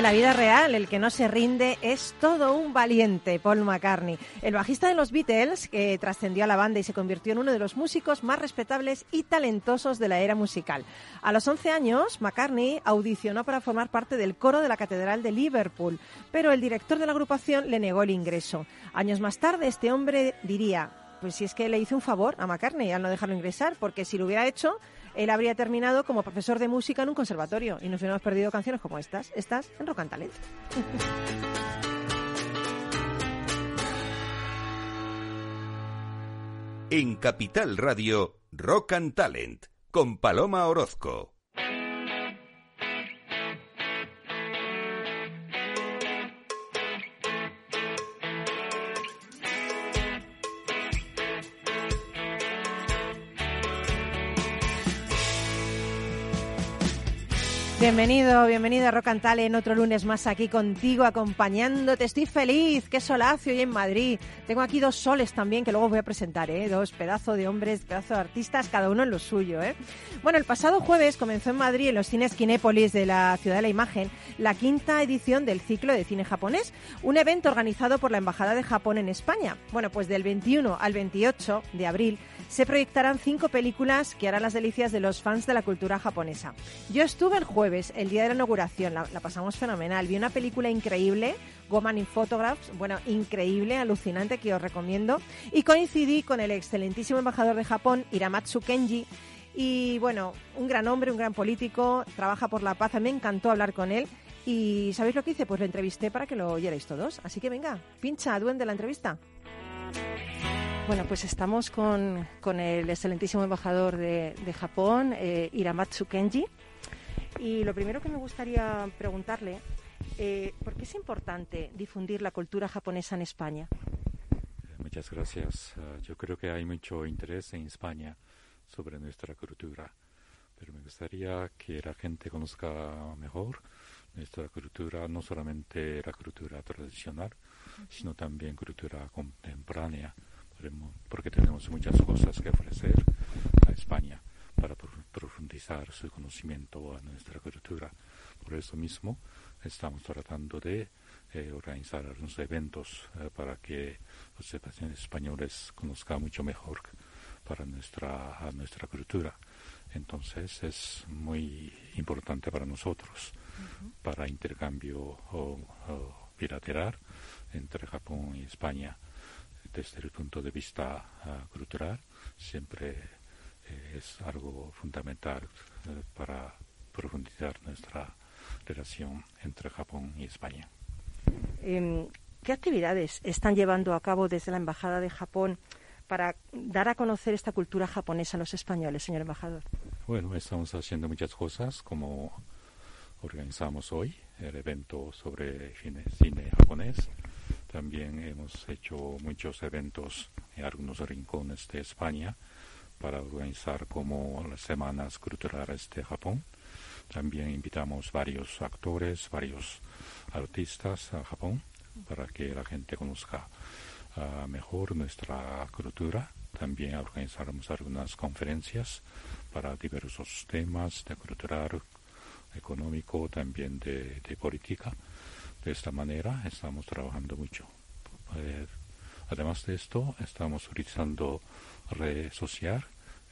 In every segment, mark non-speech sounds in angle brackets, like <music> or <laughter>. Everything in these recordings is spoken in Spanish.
En la vida real, el que no se rinde es todo un valiente, Paul McCartney. El bajista de los Beatles, que trascendió a la banda y se convirtió en uno de los músicos más respetables y talentosos de la era musical. A los 11 años, McCartney audicionó para formar parte del coro de la Catedral de Liverpool, pero el director de la agrupación le negó el ingreso. Años más tarde, este hombre diría, pues si es que le hice un favor a McCartney al no dejarlo ingresar, porque si lo hubiera hecho, él habría terminado como profesor de música en un conservatorio y nos hubiéramos perdido canciones como estas, estas en Rock and Talent. En Capital Radio, Rock and Talent, con Paloma Orozco. Bienvenido, bienvenido a Rock and Talent, otro lunes más aquí contigo, acompañándote. Estoy feliz, qué solacio hoy en Madrid. Tengo aquí dos soles también que luego voy a presentar, ¿eh? dos pedazos de hombres, pedazos de artistas, cada uno en lo suyo. ¿eh? Bueno, el pasado jueves comenzó en Madrid, en los cines Kinépolis de la Ciudad de la Imagen, la quinta edición del ciclo de cine japonés, un evento organizado por la Embajada de Japón en España. Bueno, pues del 21 al 28 de abril se proyectarán cinco películas que harán las delicias de los fans de la cultura japonesa. Yo estuve el jueves, el día de la inauguración, la, pasamos fenomenal. Vi una película increíble, Goman in Photographs, bueno, increíble, alucinante, que os recomiendo. Y coincidí con el excelentísimo embajador de Japón, Iramatsu Kenji, y bueno, un gran hombre, un gran político, trabaja por la paz. Me encantó hablar con él. ¿Y sabéis lo que hice? Pues lo entrevisté para que lo oyerais todos. Así que venga, pincha, duende la entrevista. Bueno, pues estamos con, el excelentísimo embajador de, Japón, eh, Iramatsu Kenji. Y lo primero que me gustaría preguntarle, eh, ¿por qué es importante difundir la cultura japonesa en España? Muchas gracias. Ah, yo creo que hay mucho interés en España sobre nuestra cultura, pero me gustaría que la gente conozca mejor nuestra cultura, no solamente la cultura tradicional, sino también cultura contemporánea porque tenemos muchas cosas que ofrecer a España para profundizar su conocimiento a nuestra cultura. Por eso mismo estamos tratando de eh, organizar algunos eventos eh, para que los españoles conozcan mucho mejor para nuestra, nuestra cultura. Entonces es muy importante para nosotros, para intercambio bilateral entre Japón y España desde el punto de vista ah, cultural siempre es algo fundamental eh, para profundizar nuestra relación entre Japón y España. Em, ¿Qué actividades están llevando a cabo desde la Embajada de Japón para dar a conocer esta cultura japonesa a los españoles, señor embajador? Bueno, estamos haciendo muchas cosas, como organizamos hoy el evento sobre cine japonés también hemos hecho muchos eventos en algunos rincones de España para organizar como las semanas culturales de Japón. También invitamos varios actores, varios artistas a Japón para que la gente conozca ah, mejor nuestra cultura. También organizamos algunas conferencias para diversos temas de cultural, económico, también de política de esta manera estamos trabajando mucho. Además de esto, estamos utilizando red social.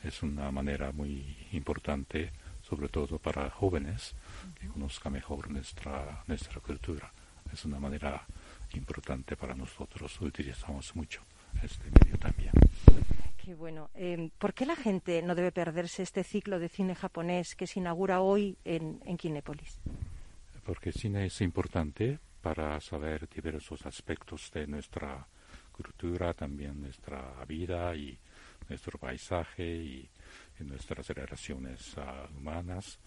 Es una manera muy importante, sobre todo para jóvenes, que conozcan mejor nuestra, nuestra cultura. Es una manera importante para nosotros. Utilizamos mucho este medio también. Qué bueno. Eh, ¿Por qué la gente no debe perderse este ciclo de cine japonés que se inaugura hoy en, en Kinépolis? porque el cine es importante para saber diversos aspectos de nuestra cultura, también nuestra vida y nuestro paisaje y, nuestras relaciones ah, humanas.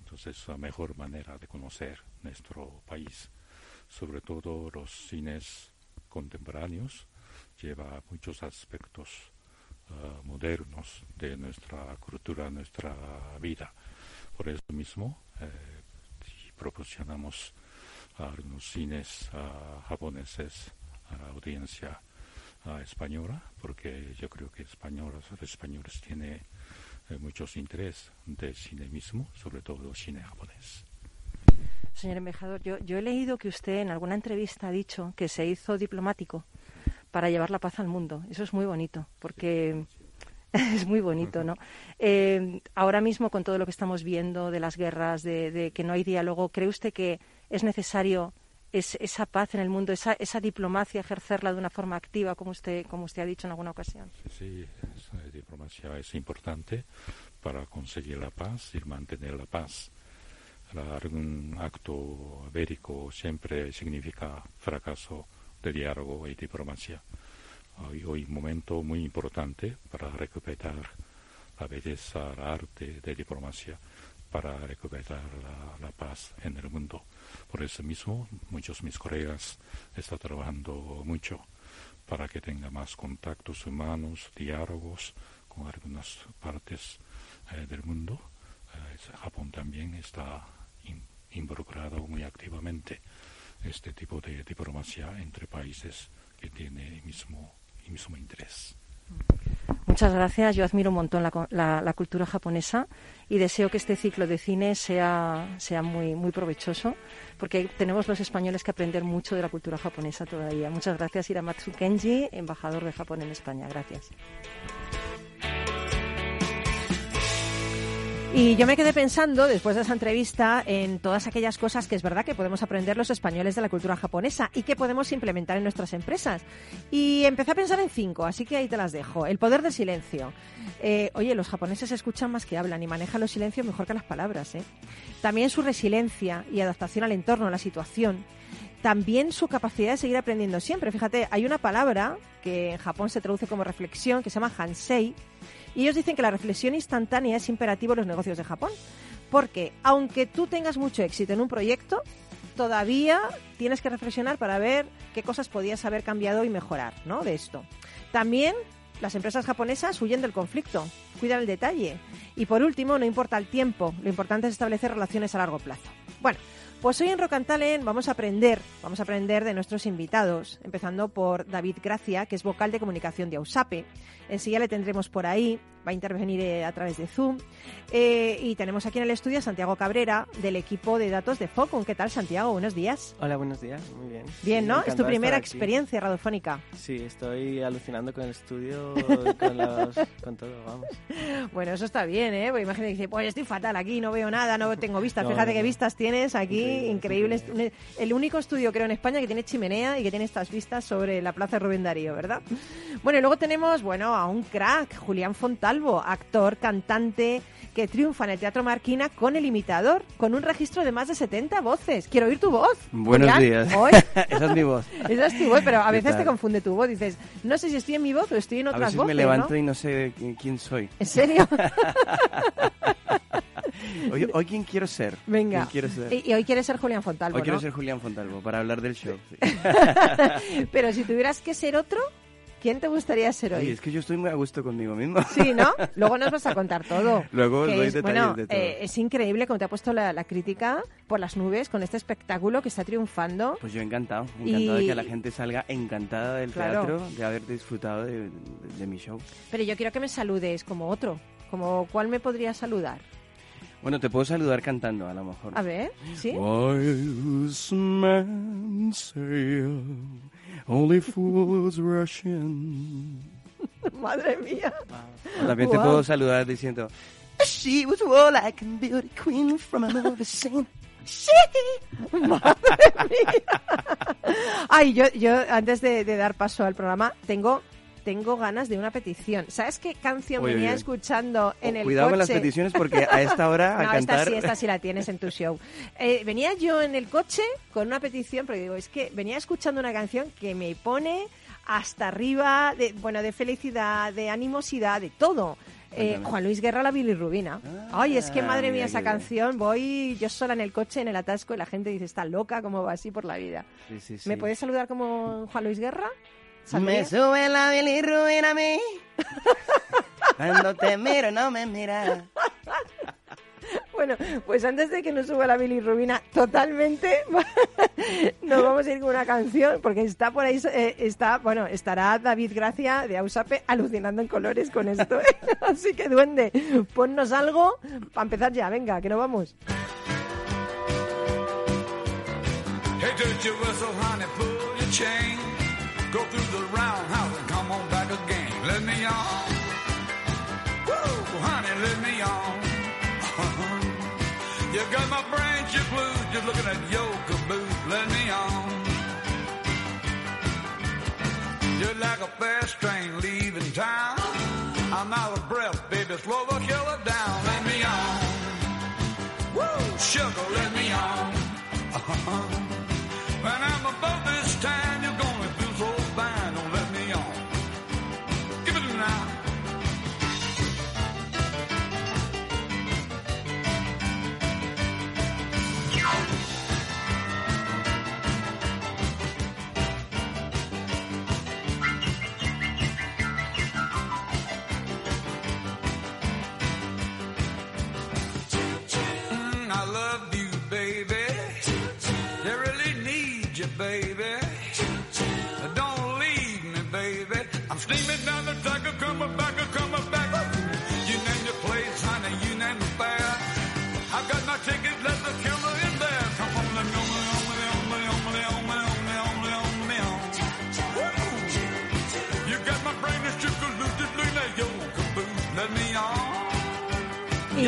Entonces, es la mejor manera de conocer nuestro país. Sobre todo los cines contemporáneos lleva muchos aspectos ah, modernos de nuestra cultura, nuestra vida. Por eso mismo, eh, proporcionamos algunos cines japoneses a la audiencia española, porque yo creo que españoles, los españoles tienen eh, muchos interés del cine mismo, sobre todo cine japonés. Señor embajador, yo, yo he leído que usted en alguna entrevista ha dicho que se hizo diplomático para llevar la paz al mundo. Eso es muy bonito, porque <laughs> es muy bonito, ¿no? Eh, ahora mismo, con todo lo que estamos viendo de las guerras, de, que no hay diálogo, ¿cree usted que es necesario esa paz en el mundo, esa, esa diplomacia, ejercerla de una forma activa, como usted, como usted ha dicho en alguna ocasión? Sí, esa diplomacia es importante para conseguir la paz y mantener la paz. Un acto bélico siempre significa fracaso de diálogo y diplomacia. Hoy, hoy un momento muy importante para recuperar la belleza, el arte de diplomacia, para recuperar la, paz en el mundo. Por eso mismo, muchos de mis colegas están trabajando mucho para que tenga más contactos humanos, diálogos con algunas partes eh, del mundo. Eh, Japón también está involucrado muy activamente este tipo de diplomacia entre países que tiene el mismo, el mismo interés. Muchas gracias. Yo admiro un montón la, la, cultura japonesa y deseo que este ciclo de cine sea, sea muy, muy provechoso, porque tenemos los españoles que aprender mucho de la cultura japonesa todavía. Muchas gracias, Iramatsu Kenji, embajador de Japón en España. Gracias. Y yo me quedé pensando, después de esa entrevista, en todas aquellas cosas que es verdad que podemos aprender los españoles de la cultura japonesa y que podemos implementar en nuestras empresas. Y empecé a pensar en cinco, así que ahí te las dejo. El poder del silencio. Eh, oye, los japoneses escuchan más que hablan y manejan los silencios mejor que las palabras. ¿eh? También su resiliencia y adaptación al entorno, a la situación también su capacidad de seguir aprendiendo siempre. Fíjate, hay una palabra que en Japón se traduce como reflexión, que se llama hansei, y ellos dicen que la reflexión instantánea es imperativo en los negocios de Japón, porque aunque tú tengas mucho éxito en un proyecto, todavía tienes que reflexionar para ver qué cosas podías haber cambiado y mejorar, ¿no? De esto. También las empresas japonesas huyen del conflicto, cuidan el detalle. Y por último, no importa el tiempo, lo importante es establecer relaciones a largo plazo. Bueno, pues hoy en Rocantalen vamos a aprender, vamos a aprender de nuestros invitados, empezando por David Gracia, que es vocal de comunicación de AUSAPE. Enseguida le tendremos por ahí va a intervenir eh, a través de Zoom. Eh, y tenemos aquí en el estudio a Santiago Cabrera, del equipo de datos de Focum. ¿Qué tal, Santiago? Buenos días. Hola, buenos días. Muy bien. Bien, ¿no? Es tu primera experiencia radiofónica. Sí, estoy alucinando con el estudio, <laughs> con, los, con todo, vamos. Bueno, eso está bien, ¿eh? Porque imagínate que dice, pues estoy fatal aquí, no veo nada, no tengo vistas. Fíjate qué vistas tienes aquí, increíbles. El único estudio, creo, en España que tiene chimenea y que tiene estas vistas sobre la Plaza Rubén Darío, ¿verdad? Bueno, y luego tenemos, bueno, a un crack, Julián Fontalvo, actor, cantante que triunfa en el Teatro Marquina con el imitador, con un registro de más de 70 voces. Quiero oír tu voz. Buenos días. <laughs> Esa es mi voz. Esa es tu voz, pero a veces te confunde tu voz. Dices, no sé si estoy en mi voz o estoy en otras a veces voces. me levanto y no sé quién soy. ¿En serio? <laughs> Hoy, hoy, quién quiero ser. Venga. quiero ser? Y, hoy quieres ser Julián Fontalvo. Hoy quiero ser Julián Fontalvo para hablar del show. <laughs> Pero si tuvieras que ser otro, ¿Quién te gustaría ser hoy? es que yo estoy muy a gusto conmigo mismo. Sí, ¿no? <laughs> Luego nos vas a contar todo. Luego os doy es, bueno, de todo. Eh, es increíble cómo te ha puesto la, crítica por las nubes con este espectáculo que está triunfando. Pues yo encantado, encantado de que la gente salga encantada del teatro, de haber disfrutado de, mi show. Pero yo quiero que me saludes como otro, como cuál me podría saludar. Bueno, te puedo saludar cantando, a lo mejor. A ver, ¿sí? Only fools rushing. <laughs> Madre mía. También te puedo saludar diciendo She was all like a beauty queen from a movie scene. Sí. <laughs> Madre mía. <laughs> Ay, yo, yo antes de, de dar paso al programa tengo tengo ganas de una petición. ¿Sabes qué canción venía escuchando en oh, el cuidado con las peticiones porque a esta hora a <laughs> no, cantar... Esta sí, esta sí la tienes en tu show. Eh, venía yo en el coche con una petición, porque digo, es que venía escuchando una canción que me pone hasta arriba, de, bueno, de felicidad, de animosidad, de todo. Eh, Juan Luis Guerra, la bilirrubina. Ah, Ay, es que madre mía, esa canción, voy yo sola en el coche, en el atasco, y la gente dice, está loca, ¿cómo va así por la vida? ¿Me puedes saludar como Juan Luis Guerra? Me sube la bilirrubina a mí. Cuando te miro, no me mira. Bueno, pues antes de que nos suba la bilirrubina totalmente, <laughs> nos vamos a ir con una canción, porque está por ahí, eh, está, bueno, estará David Gracia de Ausape alucinando en colores con esto. <laughs> ¿eh? Así que, duende, ponnos algo para empezar ya, venga, que nos vamos. touch Go through the roundhouse and come on back again. Let me on. Woo, honey, let me on. <laughs> you got my brain chip blue, just looking at your caboose. Let me on. You're like a fast train leaving town. I'm out of breath, baby, slow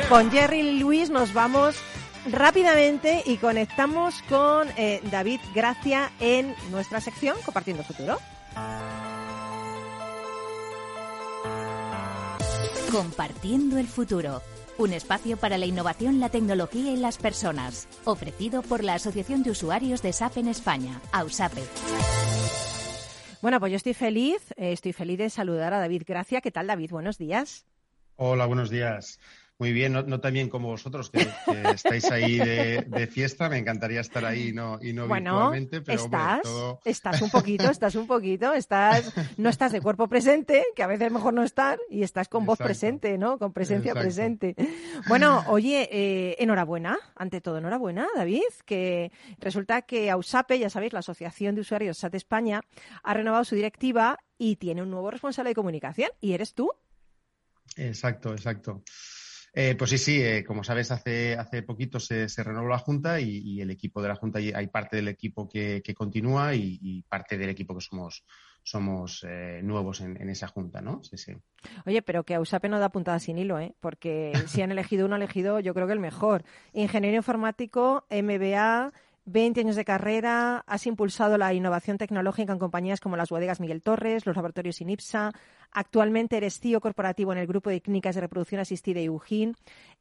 con Jerry y Luis nos vamos rápidamente y conectamos con eh, David Gracia en nuestra sección Compartiendo Futuro. Compartiendo el futuro. Un espacio para la innovación, la tecnología y las personas. Ofrecido por la Asociación de Usuarios de SAP en España, AUSAPE. Bueno, pues yo estoy feliz, eh, estoy feliz de saludar a David Gracia. ¿Qué tal, David? Buenos días. Hola, buenos días. Muy bien, no, no tan bien como vosotros, que, que estáis ahí de, de fiesta. Me encantaría estar ahí y no, y no Bueno, virtualmente, pero hombre, estás, todo- estás un poquito, estás un poquito, estás, no estás de cuerpo presente, que a veces es mejor no estar, y estás con voz presente, ¿no? Con presencia Exacto. presente. Bueno, oye, eh, enhorabuena, ante todo enhorabuena, David, que resulta que AUSAPE, ya sabéis, la Asociación de Usuarios SAT España, ha renovado su directiva y tiene un nuevo responsable de comunicación, y eres tú. Exacto, exacto. Eh, pues sí, sí, eh, como sabes, hace, hace poquito se, se renovó la Junta y, y el equipo de la Junta, hay parte del equipo que, que continúa y, y parte del equipo que somos, somos eh, nuevos en, en esa Junta, ¿no? Sí, sí. Oye, pero que AUSAPE no da puntada sin hilo, ¿eh? Porque <laughs> si han elegido uno, han elegido yo creo que el mejor. Ingeniero informático, MBA, 20 años de carrera, has impulsado la innovación tecnológica en compañías como las bodegas Miguel Torres, los laboratorios INIPSA. Actualmente eres CEO corporativo en el grupo de clínicas de reproducción asistida Eugene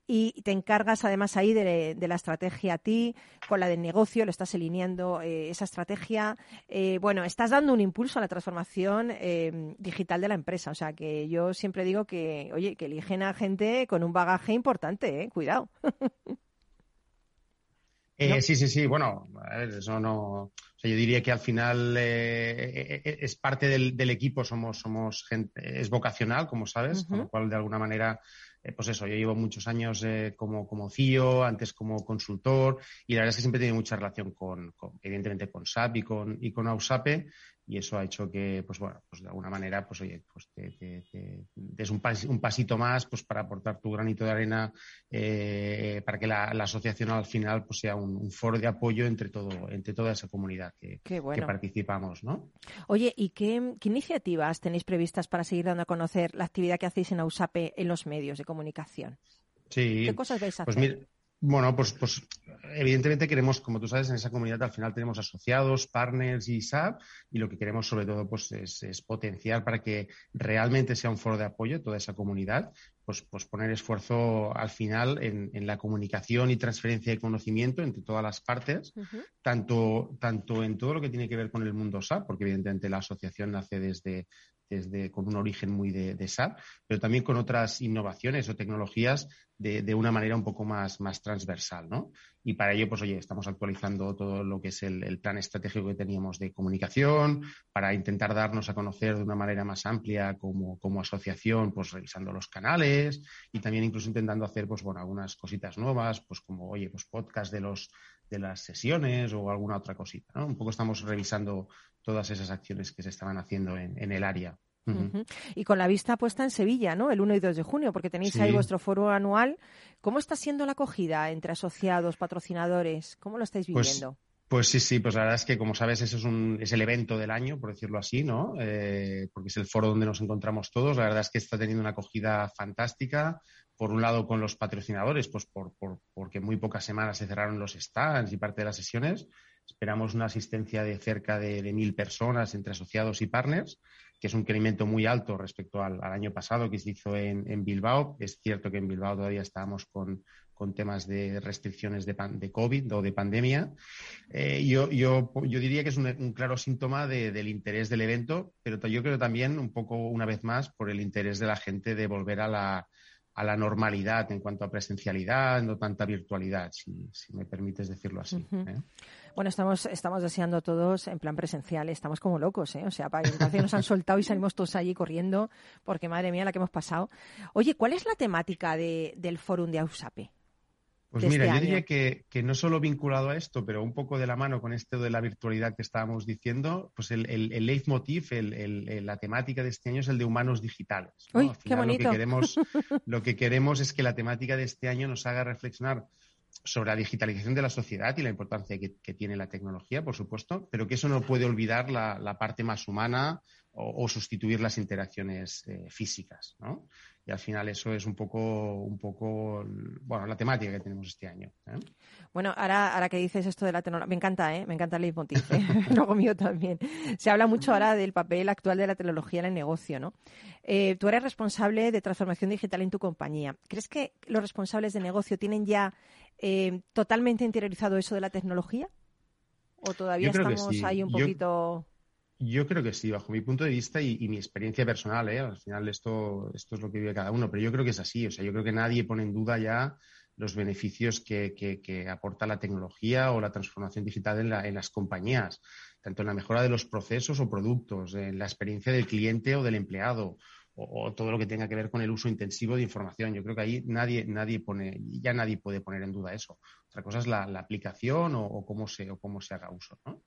y te encargas además ahí de, la estrategia a ti, con la del negocio, lo estás alineando eh, esa estrategia. Eh, bueno, estás dando un impulso a la transformación eh, digital de la empresa. O sea, que yo siempre digo que, oye, que eligen a gente con un bagaje importante. Cuidado. <laughs> Eh, ¿No? Sí, sí, sí. Bueno, a ver, eso no. O sea, yo diría que al final eh, eh, es parte del, del equipo, somos, somos gente, es vocacional, como sabes, con lo cual de alguna manera, eh, pues eso, yo llevo muchos años eh, como, como CEO, antes como consultor, y la verdad es que siempre he tenido mucha relación con, con, evidentemente, con SAP y con, y con AUSAPE, y eso ha hecho que, pues bueno, pues de alguna manera, pues oye, pues te, te- te des un, pas- un pasito más, pues para aportar tu granito de arena eh, para que la, la asociación al final pues sea un, un foro de apoyo entre todo entre toda esa comunidad que, que participamos, ¿no? Oye, ¿y qué, qué iniciativas tenéis previstas para seguir dando a conocer la actividad que hacéis en AUSAPE en los medios de comunicación? Sí. ¿Qué cosas vais a Pues hacer? mira, bueno, pues, pues evidentemente queremos, como tú sabes, en esa comunidad al final tenemos asociados, partners y SAP, y lo que queremos sobre todo pues es, es potenciar para que realmente sea un foro de apoyo toda esa comunidad, pues, pues poner esfuerzo al final en, en la comunicación y transferencia de conocimiento entre todas las partes, tanto, tanto en todo lo que tiene que ver con el mundo SAP, porque evidentemente la asociación nace desde, desde con un origen muy de, de SAP, pero también con otras innovaciones o tecnologías de, de una manera un poco más, más transversal, ¿no? Y para ello, pues oye, estamos actualizando todo lo que es el, el plan estratégico que teníamos de comunicación, para intentar darnos a conocer de una manera más amplia como, como asociación, pues revisando los canales y también incluso intentando hacer, pues bueno, algunas cositas nuevas, pues como, oye, pues podcast de los de las sesiones o alguna otra cosita, ¿no? Un poco estamos revisando todas esas acciones que se estaban haciendo en, en el área. Y con la vista puesta en Sevilla, ¿no? El 1 y 2 de junio, porque tenéis Sí. ahí vuestro foro anual. ¿Cómo está siendo la acogida entre asociados, patrocinadores? ¿Cómo lo estáis Pues, viviendo? Pues sí, sí, pues la verdad es que como sabes, eso es, un, es el evento del año, por decirlo así, ¿no? Eh, porque es el foro donde nos encontramos todos. La verdad es que está teniendo una acogida fantástica. Por un lado, con los patrocinadores, pues por, por, porque muy pocas semanas se cerraron los stands y parte de las sesiones. Esperamos una asistencia de cerca de, mil personas entre asociados y partners, que es un incremento muy alto respecto al, al año pasado que se hizo en, en, Bilbao. Es cierto que en Bilbao todavía estábamos con, con temas de restricciones de, pan, de COVID o de pandemia. Eh, yo, yo, yo, diría que es un, un claro síntoma de, del interés del evento, pero yo creo también un poco, una vez más, por el interés de la gente de volver a la, a la normalidad en cuanto a presencialidad, no tanta virtualidad, si, si me permites decirlo así. Uh -huh. ¿eh? Bueno, estamos, estamos deseando todos en plan presencial, estamos como locos, ¿eh? O sea, parece que nos han soltado y salimos todos allí corriendo, porque madre mía la que hemos pasado. Oye, ¿cuál es la temática de, del fórum de AUSAPE? Pues mira, este yo diría que, que, no solo vinculado a esto, pero un poco de la mano con esto de la virtualidad que estábamos diciendo, pues el, el, el leitmotiv, el, la temática de este año es el de humanos digitales. ¿no? Uy, qué bonito. Lo que, queremos, <laughs> lo que queremos es que la temática de este año nos haga reflexionar sobre la digitalización de la sociedad y la importancia que, que, tiene la tecnología, por supuesto, pero que eso no puede olvidar la, la parte más humana o, o, sustituir las interacciones eh, físicas, ¿no? Y al final eso es un poco, un poco, bueno, la temática que tenemos este año. ¿eh? Bueno, ahora, ahora que dices esto de la tecnología, me encanta, ¿eh? Me encanta el leitmotiv, ¿eh? <laughs> luego mío también. Se habla mucho ahora del papel actual de la tecnología en el negocio, ¿no? Eh, tú eres responsable de transformación digital en tu compañía. ¿Crees que los responsables de negocio tienen ya eh, totalmente interiorizado eso de la tecnología? ¿O todavía estamos sí. ahí un poquito...? Yo... Yo creo que sí, bajo mi punto de vista y, mi experiencia personal, ¿eh? al final esto, esto es lo que vive cada uno, pero yo creo que es así, o sea, yo creo que nadie pone en duda ya los beneficios que, que, que aporta la tecnología o la transformación digital en, la, en, las compañías, tanto en la mejora de los procesos o productos, en la experiencia del cliente o del empleado, o, todo lo que tenga que ver con el uso intensivo de información. Yo creo que ahí nadie, nadie pone, ya nadie puede poner en duda eso. Otra cosa es la, la aplicación o, o, cómo se, o cómo se haga uso, ¿no?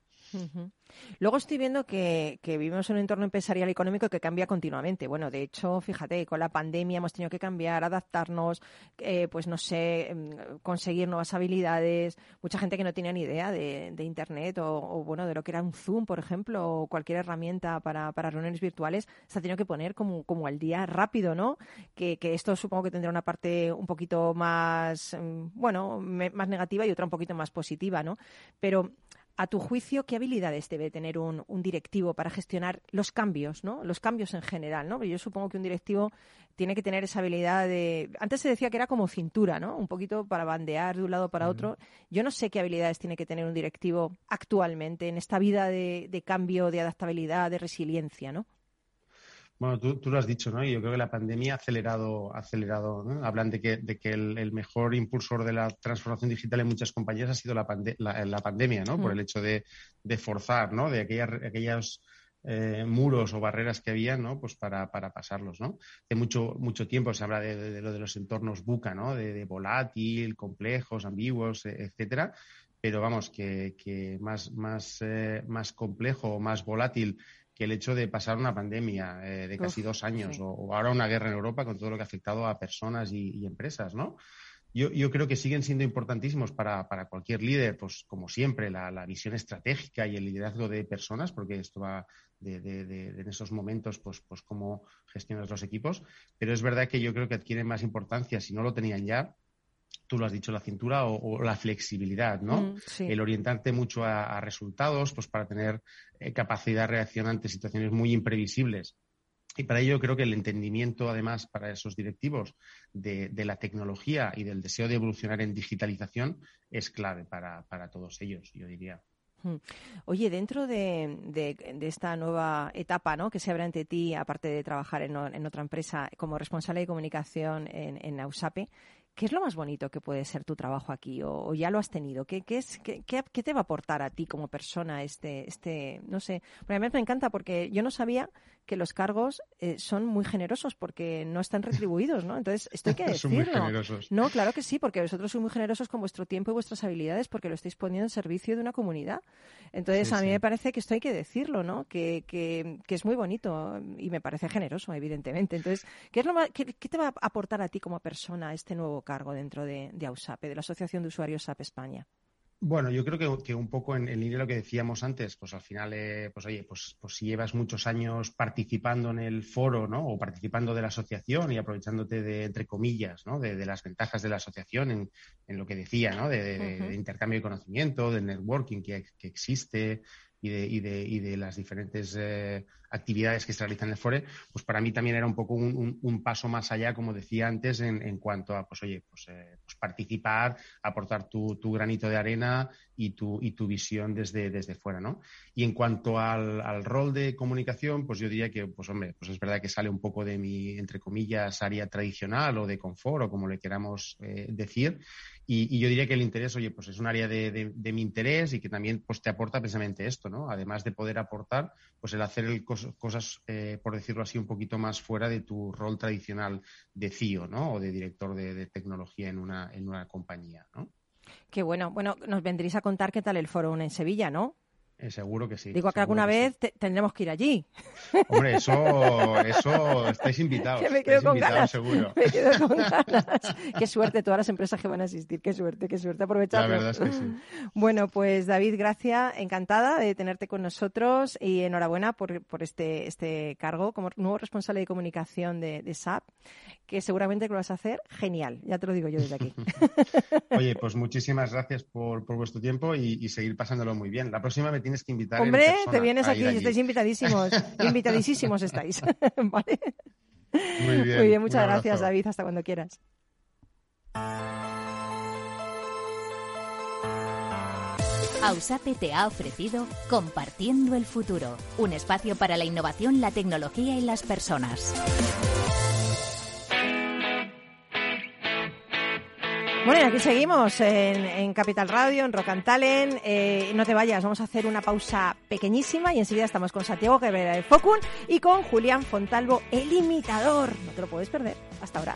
Luego estoy viendo que, vivimos en un entorno empresarial y económico que cambia continuamente. Bueno, de hecho, fíjate, con la pandemia hemos tenido que cambiar, adaptarnos, eh, pues no sé, conseguir nuevas habilidades. Mucha gente que no tenía ni idea de, Internet o, o, bueno, de lo que era un Zoom, por ejemplo, o cualquier herramienta para, para reuniones virtuales, se ha tenido que poner como, como al día rápido, ¿no? Que, que esto supongo que tendrá una parte un poquito más, mm, bueno, más negativa y otra un poquito más positiva, ¿no? Pero a tu juicio, ¿qué habilidades debe tener un, un, directivo para gestionar los cambios, ¿no? Los cambios en general, ¿no? Yo supongo que un directivo tiene que tener esa habilidad de... Antes se decía que era como cintura, ¿no? Un poquito para bandear de un lado para otro. Yo no sé qué habilidades tiene que tener un directivo actualmente en esta vida de, de cambio, de adaptabilidad, de resiliencia, ¿no? Bueno, tú, tú, lo has dicho, ¿no? Y yo creo que la pandemia ha acelerado, acelerado ¿no? Hablan de que, de que el, el, mejor impulsor de la transformación digital en muchas compañías ha sido la, pande la, la pandemia, ¿no? Mm. Por el hecho de, de, forzar, ¿no? De aquellas, aquellas eh, muros o barreras que había, ¿no? Pues para, para pasarlos, ¿no? De mucho, mucho tiempo se habla de, de, de lo de los entornos buca, ¿no? De, de volátil, complejos, ambiguos, etcétera pero vamos, que, que más, más, eh, más complejo o más volátil que el hecho de pasar una pandemia eh, de casi Uf, dos años sí. o, o, ahora una guerra en Europa con todo lo que ha afectado a personas y, y empresas, ¿no? Yo, yo, creo que siguen siendo importantísimos para, para cualquier líder, pues como siempre, la, la, visión estratégica y el liderazgo de personas, porque esto va de, de, de, de en esos momentos, pues, pues cómo gestionas los equipos. Pero es verdad que yo creo que adquieren más importancia, si no lo tenían ya, tú lo has dicho, la cintura o, o la flexibilidad, ¿no? Mm, sí. El orientarte mucho a, a, resultados, pues para tener eh, capacidad de reacción ante situaciones muy imprevisibles. Y para ello creo que el entendimiento, además, para esos directivos de, de, la tecnología y del deseo de evolucionar en digitalización es clave para, para todos ellos, yo diría. Hmm. Oye, dentro de, de, de, esta nueva etapa ¿no? que se abre ante ti, aparte de trabajar en, en otra empresa como responsable de comunicación en, en Ausape, ¿Qué es lo más bonito que puede ser tu trabajo aquí? ¿O, o ya lo has tenido? ¿Qué, qué, es, qué, qué, te va a aportar a ti como persona este, este no sé? Porque a mí me encanta porque yo no sabía que los cargos eh, son muy generosos porque no están retribuidos, ¿no? Entonces, esto hay que decirlo. <laughs> son muy generosos. No, claro que sí, porque vosotros sois muy generosos con vuestro tiempo y vuestras habilidades porque lo estáis poniendo en servicio de una comunidad. Entonces, sí, a mí sí. me parece que esto hay que decirlo, ¿no? Que, que, que, es muy bonito y me parece generoso, evidentemente. Entonces, ¿qué, es lo más, qué, qué te va a aportar a ti como persona este nuevo cargo dentro de, de AUSAPE, de la Asociación de Usuarios SAP España? Bueno, yo creo que, que un poco en, en, línea lo que decíamos antes, pues al final, eh, pues oye, pues, pues si llevas muchos años participando en el foro, ¿no? O participando de la asociación y aprovechándote de, entre comillas, ¿no? De, de las ventajas de la asociación en, en lo que decía, ¿no? De, de, de, intercambio de conocimiento, de networking que, que existe, y de, y de, y de las diferentes eh, actividades que se realizan en el Fore, pues para mí también era un poco un, un, paso más allá, como decía antes, en, en cuanto a, pues oye, pues, eh, pues participar, aportar tu, tu, granito de arena y tu, y tu visión desde, desde fuera, ¿no? Y en cuanto al, al, rol de comunicación, pues yo diría que, pues hombre, pues es verdad que sale un poco de mi, entre comillas, área tradicional o de confort o como le queramos eh, decir, y, yo diría que el interés, oye, pues es un área de, de, mi interés y que también pues te aporta precisamente esto, ¿no? Además de poder aportar, pues el hacer el cos, cosas, eh, por decirlo así, un poquito más fuera de tu rol tradicional de CIO, ¿no? O de director de, de tecnología en una, en una compañía, ¿no? Qué bueno. Bueno, nos vendréis a contar qué tal el foro en Sevilla, ¿no? Eh, seguro que sí. Digo que alguna que vez sí. te, tendremos que ir allí. Hombre, eso, <laughs> eso estáis invitados. Que me quedo con ganas. Seguro. Me quedo con <laughs> ganas. qué suerte todas las empresas que van a asistir. Qué suerte, qué suerte. Aprovecharlo. La verdad es que sí. <laughs> Bueno, pues David, gracias. Encantada de tenerte con nosotros y enhorabuena por, por este, este cargo como nuevo responsable de comunicación de, de SAP, que seguramente lo vas a hacer genial. Ya te lo digo yo desde aquí. Oye, pues muchísimas gracias por, por vuestro tiempo y, y, seguir pasándolo muy bien. La próxima me tienes que invitar. Hombre, te vienes aquí, estáis invitadísimos. <laughs> invitadísimos estáis. <laughs> ¿Vale? Muy bien. Muy bien, muchas gracias, David. Hasta cuando quieras. Ausape te ha ofrecido Compartiendo el Futuro, un espacio para la innovación, la tecnología y las personas. Bueno, y aquí seguimos en, Capital Radio, en Rock. Eh, no te vayas, vamos a hacer una pausa pequeñísima y enseguida estamos con Santiago Guevara de Focun y con Julián Fontalvo, el imitador. No te lo puedes perder. Hasta ahora.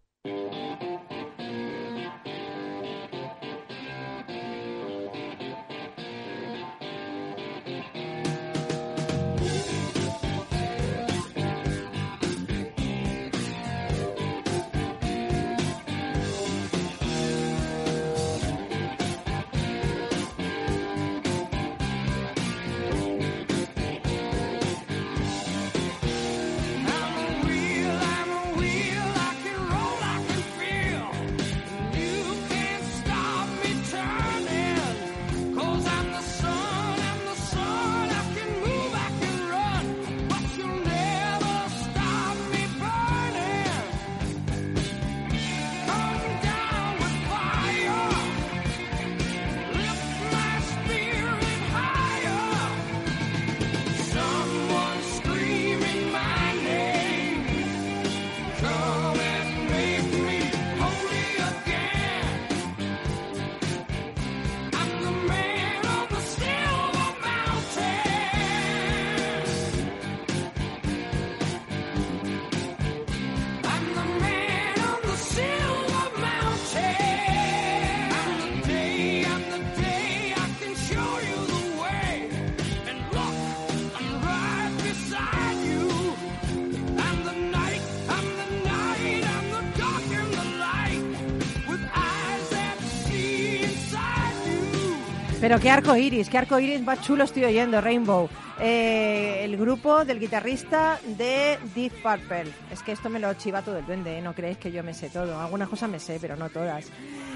Pero qué arco iris, qué arco iris más chulo estoy oyendo, Rainbow. Eh, el grupo del guitarrista de Deep Purple. Es que esto me lo chiva todo el duende, ¿eh? no creéis que yo me sé todo. Algunas cosas me sé, pero no todas.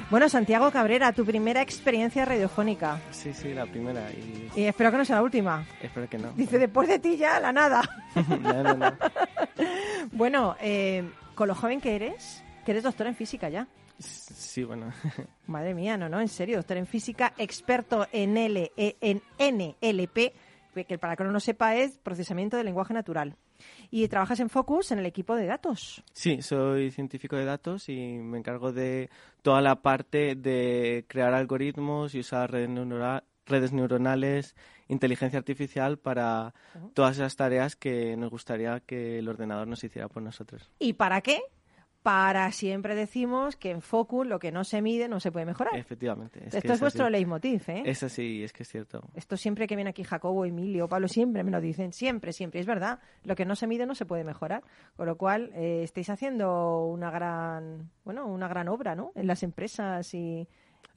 Bueno, Santiago Cabrera, tu primera experiencia radiofónica. Sí, sí, la primera. Y, Y espero que no sea la última. espero que no. Dice, después de ti ya, la nada. no, no, no. bueno, eh, con lo joven que eres, que eres doctor en física ya. Sí, bueno. <laughs> Madre mía, no, no, en serio, doctor en física, experto en, L, eh, en NLP, que para que no lo sepa es procesamiento del lenguaje natural. Y trabajas en Focus en el equipo de datos. Sí, soy científico de datos y me encargo de toda la parte de crear algoritmos y usar redes neuronales, inteligencia artificial para todas esas tareas que nos gustaría que el ordenador nos hiciera por nosotros. ¿Y para qué? Para siempre decimos que en Focus lo que no se mide no se puede mejorar. Efectivamente. Es Esto es es vuestro así. leitmotiv, ¿eh? Es así, es que es cierto. Esto siempre que viene aquí Jacobo, Emilio, Pablo, siempre me lo dicen, siempre, siempre. Es verdad, lo que no se mide no se puede mejorar. Con lo cual, eh, estáis haciendo una gran, bueno, una gran obra, ¿no? En las empresas y...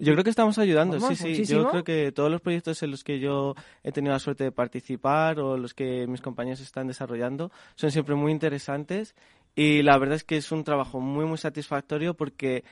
Yo creo que estamos ayudando, sí, sí. muchísimo. Yo creo que todos los proyectos en los que yo he tenido la suerte de participar o los que mis compañeros están desarrollando son siempre muy interesantes y la verdad es que es un trabajo muy, muy satisfactorio porque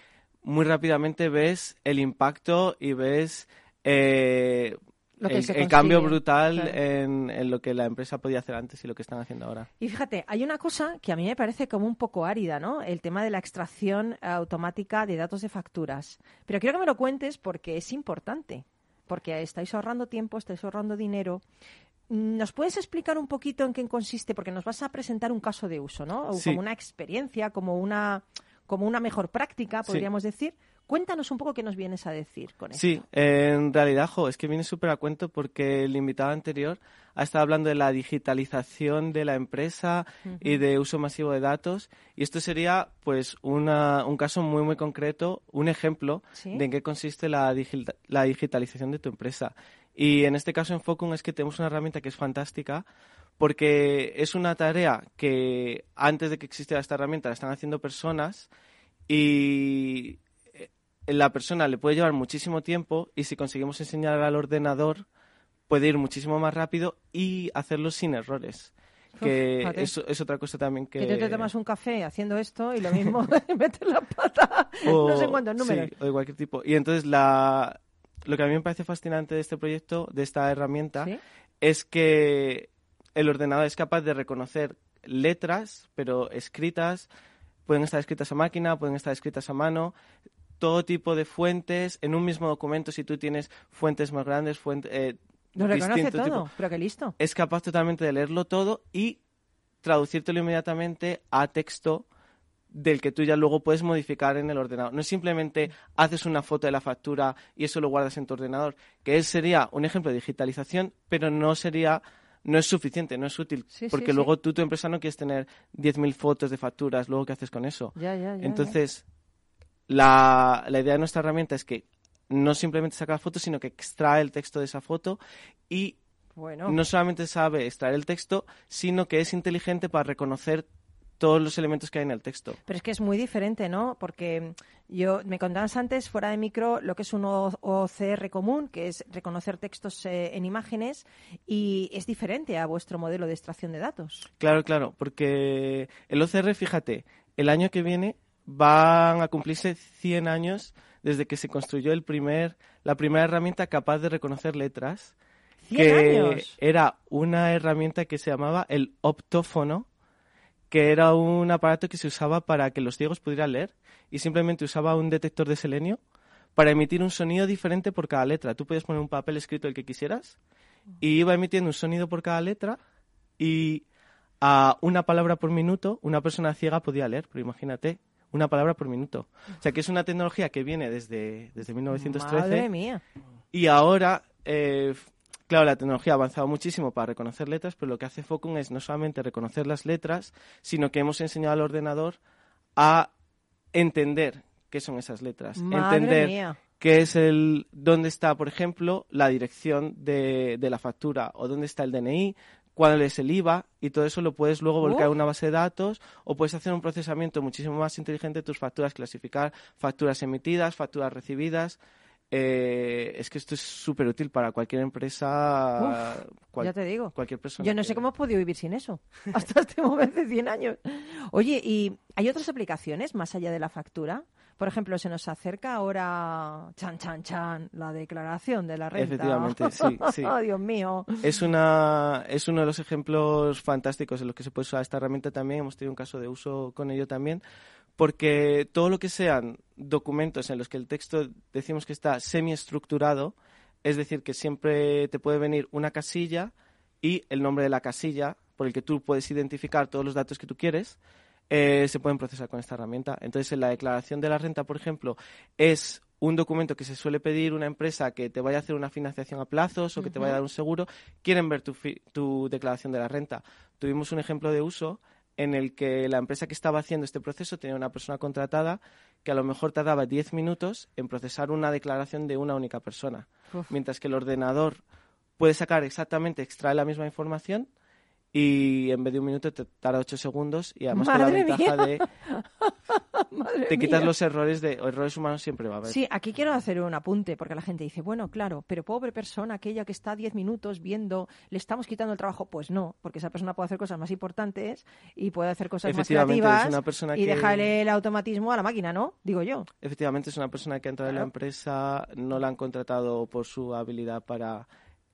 muy rápidamente ves el impacto y ves eh, Lo que el, cambio brutal claro. en, en lo que la empresa podía hacer antes y lo que están haciendo ahora. Y fíjate, hay una cosa que a mí me parece como un poco árida, ¿no? El tema de la extracción automática de datos de facturas. Pero quiero que me lo cuentes porque es importante, porque estáis ahorrando tiempo, estáis ahorrando dinero. ¿Nos puedes explicar un poquito en qué consiste? Porque nos vas a presentar un caso de uso, ¿no? O Sí. Como una experiencia, como una, como una mejor práctica, Sí. podríamos decir. Cuéntanos un poco qué nos vienes a decir con esto. Sí, en realidad, jo, es que viene súper a cuento porque el invitado anterior ha estado hablando de la digitalización de la empresa y de uso masivo de datos. Y esto sería, pues, una, un caso muy, muy concreto, un ejemplo Sí. de en qué consiste la, digita- la digitalización de tu empresa. Y en este caso en Focum es que tenemos una herramienta que es fantástica porque es una tarea que antes de que existiera esta herramienta la están haciendo personas y eh, la persona le puede llevar muchísimo tiempo y si conseguimos enseñar al ordenador puede ir muchísimo más rápido y hacerlo sin errores. Que fíjate. es, es otra cosa también que... Que tú te tomas un café haciendo esto y lo <laughs> mismo <laughs> metes la pata o- no sé cuántos números. sí, o de cualquier tipo. Y entonces la, lo que a mí me parece fascinante de este proyecto, de esta herramienta, ¿Sí? es que el ordenador es capaz de reconocer letras, pero escritas, pueden estar escritas a máquina, pueden estar escritas a mano, todo tipo de fuentes en un mismo documento, si tú tienes fuentes más grandes, fuentes... eh, Lo reconoce todo, tipo, pero que listo. es capaz totalmente de leerlo todo y traducírtelo inmediatamente a texto del que tú ya luego puedes modificar en el ordenador. No es simplemente haces una foto de la factura y eso lo guardas en tu ordenador, que sería un ejemplo de digitalización, pero no sería no es suficiente, no es útil, Sí, porque sí. luego tú, tu empresa, no quieres tener 10.000 fotos de facturas, luego ¿qué haces con eso? Ya, ya. Entonces, la, la idea de nuestra herramienta es que no simplemente saca la foto, sino que extrae el texto de esa foto y Bueno, no solamente sabe extraer el texto, sino que es inteligente para reconocer todos los elementos que hay en el texto. pero es que es muy diferente, ¿no? Porque yo me contabas antes, fuera de micro, lo que es un OCR común, que es reconocer textos eh, en imágenes, y es diferente a vuestro modelo de extracción de datos. Claro, claro, porque el OCR, fíjate, el año que viene van a cumplirse 100 años desde que se construyó el primer, la primera herramienta capaz de reconocer letras. ¡Cien que años! era una herramienta que se llamaba el optófono, que era un aparato que se usaba para que los ciegos pudieran leer y simplemente usaba un detector de selenio para emitir un sonido diferente por cada letra. Tú podías poner un papel escrito el que quisieras y iba emitiendo un sonido por cada letra y a una palabra por minuto una persona ciega podía leer, pero imagínate, una palabra por minuto. O sea que es una tecnología que viene desde, desde 1913 Madre mía. y ahora, eh, claro, la tecnología ha avanzado muchísimo para reconocer letras, pero lo que hace Focum es no solamente reconocer las letras, sino que hemos enseñado al ordenador a entender qué son esas letras. Madre entender mía. qué es el, dónde está, por ejemplo, la dirección de, de la factura o dónde está el DNI, cuál es el IVA y todo eso lo puedes luego volcar a una base de datos o puedes hacer un procesamiento muchísimo más inteligente de tus facturas, clasificar facturas emitidas, facturas recibidas. Eh, es que esto es súper útil para cualquier empresa, cual- ya te digo. cualquier persona. Yo no sé cómo he podido vivir sin eso <laughs> hasta este momento de 100 años. Oye, ¿y hay otras aplicaciones más allá de la factura? Por ejemplo, se nos acerca ahora, chan, chan, chan, la declaración de la renta. Efectivamente, <laughs> sí, sí. Oh, Dios mío. Es, una, es uno de los ejemplos fantásticos en los que se puede usar esta herramienta también. Hemos tenido un caso de uso con ello también, porque todo lo que sean documentos en los que el texto decimos que está semiestructurado, es decir, que siempre te puede venir una casilla y el nombre de la casilla por el que tú puedes identificar todos los datos que tú quieres, eh, se pueden procesar con esta herramienta. Entonces, en la declaración de la renta, por ejemplo, es un documento que se suele pedir una empresa que te vaya a hacer una financiación a plazos o que te vaya a dar un seguro, quieren ver tu, tu declaración de la renta. Tuvimos un ejemplo de uso en el que la empresa que estaba haciendo este proceso tenía una persona contratada que a lo mejor tardaba 10 minutos en procesar una declaración de una única persona, Uf. mientras que el ordenador puede sacar exactamente, extrae la misma información y en vez de un minuto te tarda 8 segundos y además con la ventaja mía. de <laughs> te quitas mía. los errores de errores humanos siempre va a haber. Sí, aquí quiero hacer un apunte, porque la gente dice, bueno, claro, pero pobre persona, aquella que está 10 minutos viendo, ¿le estamos quitando el trabajo? Pues no, porque esa persona puede hacer cosas más importantes y puede hacer cosas más Efectivamente, es creativas una persona y que- dejarle el automatismo a la máquina, ¿no? Digo yo. Efectivamente, es una persona que ha entrado en la empresa, no la han contratado por su habilidad para